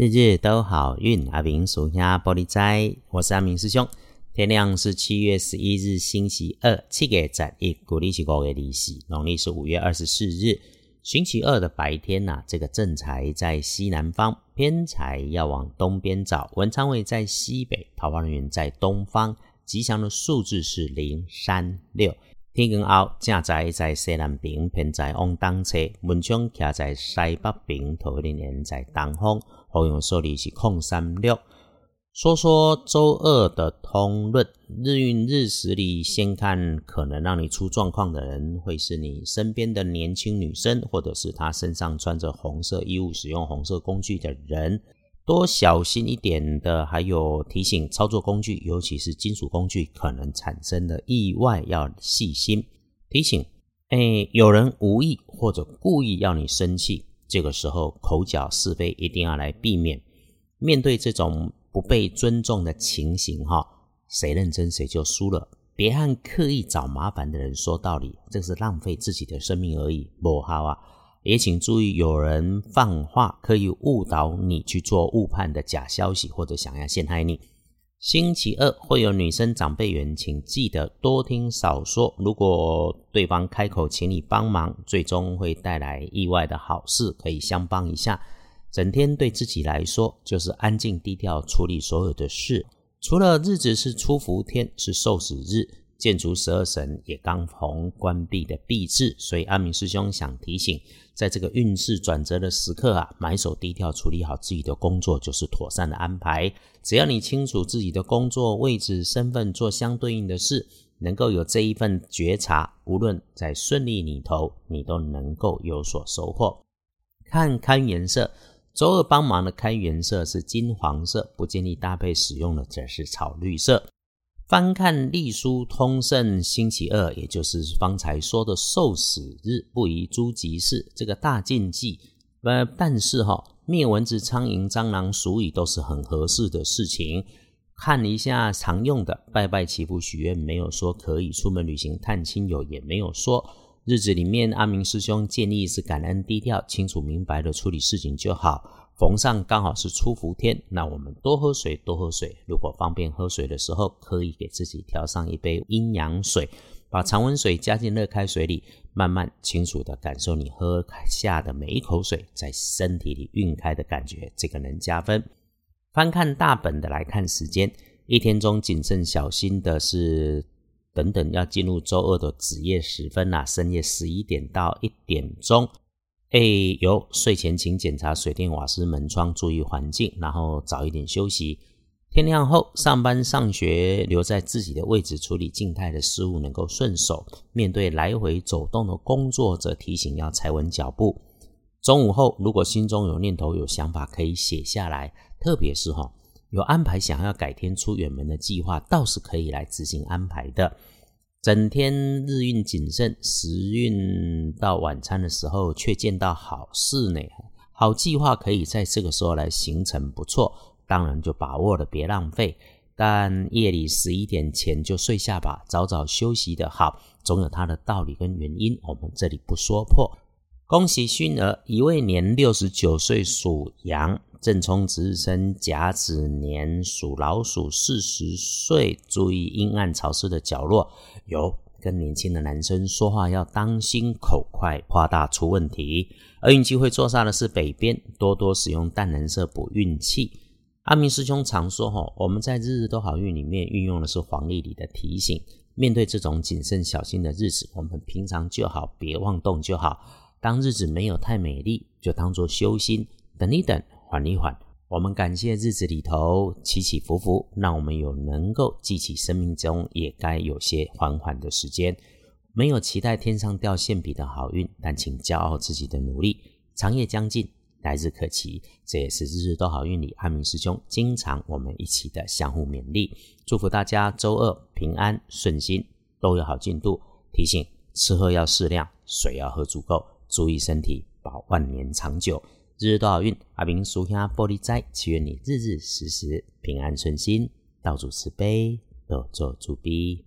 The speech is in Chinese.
日日都好运，阿明属下玻璃斋，我是阿明师兄。天亮是七月十一日星期二，七月十一，古历是五月利息，农历是五月二十四日，星期二的白天呐，这个正财在西南方，偏财要往东边找，文昌位在西北，桃花人在东方，吉祥的数字是零三六。天光后，正在在西南边，偏在往东侧；门窗徛在西北边，桃花人在东方。好用数字是空三六。说说周二的通论，日运日时里，先看可能让你出状况的人，会是你身边的年轻女生，或者是她身上穿着红色衣物、使用红色工具的人。多小心一点的，还有提醒操作工具，尤其是金属工具可能产生的意外，要细心提醒。哎，有人无意或者故意要你生气，这个时候口角是非一定要来避免。面对这种不被尊重的情形，哈，谁认真谁就输了。别和刻意找麻烦的人说道理，这是浪费自己的生命而已，不好啊。也请注意，有人放话可以误导你去做误判的假消息，或者想要陷害你。星期二会有女生长辈缘，请记得多听少说。如果对方开口请你帮忙，最终会带来意外的好事，可以相帮一下。整天对自己来说就是安静低调处理所有的事，除了日子是出伏天，是受死日，建筑十二神也刚逢关闭的闭制，所以阿明师兄想提醒。在这个运势转折的时刻啊，埋首低调处理好自己的工作，就是妥善的安排。只要你清楚自己的工作位置、身份，做相对应的事，能够有这一份觉察，无论在顺利里头，你都能够有所收获。看开颜色，周二帮忙的开颜色是金黄色，不建议搭配使用的则是草绿色。翻看隶书通胜星期二，也就是方才说的受死日，不宜诸吉事，这个大禁忌。呃，但是哈，灭蚊子、苍蝇、蟑螂、鼠蚁都是很合适的事情。看一下常用的拜拜祈福许愿，没有说可以出门旅行探亲友，也没有说日子里面。阿明师兄建议是感恩低调、清楚明白的处理事情就好。逢上刚好是初伏天，那我们多喝水，多喝水。如果方便喝水的时候，可以给自己调上一杯阴阳水，把常温水加进热开水里，慢慢清楚的感受你喝下的每一口水在身体里晕开的感觉，这个能加分。翻看大本的来看时间，一天中谨慎小心的是，等等要进入周二的子夜时分啦，深夜十一点到一点钟。哎，有睡前请检查水电瓦斯门窗，注意环境，然后早一点休息。天亮后上班上学，留在自己的位置处理静态的事物，能够顺手。面对来回走动的工作，则提醒要踩稳脚步。中午后，如果心中有念头、有想法，可以写下来。特别是哈，有安排想要改天出远门的计划，倒是可以来执行安排的。整天日运谨慎，时运到晚餐的时候却见到好事呢。好计划可以在这个时候来形成，不错，当然就把握了，别浪费。但夜里十一点前就睡下吧，早早休息的好，总有它的道理跟原因，我们这里不说破。恭喜勋儿，一位年六十九岁属羊，正冲值日生甲子年属老鼠四十岁，注意阴暗潮湿的角落。有跟年轻的男生说话要当心口快，夸大出问题。而运气会坐煞的是北边，多多使用淡蓝色补运气。阿明师兄常说：“哈，我们在日日都好运里面运用的是黄历里的提醒。面对这种谨慎小心的日子，我们平常就好，别妄动就好。当日子没有太美丽，就当做修心，等一等，缓一缓。”我们感谢日子里头起起伏伏，让我们有能够记起生命中也该有些缓缓的时间。没有期待天上掉馅饼的好运，但请骄傲自己的努力。长夜将近，来日可期，这也是日日都好运里阿明师兄经常我们一起的相互勉励。祝福大家周二平安顺心，都有好进度。提醒吃喝要适量，水要喝足够，注意身体，保万年长久。日日都好运，阿明叔下玻璃斋，祈愿你日日时时平安顺心，道主慈悲，乐做主逼。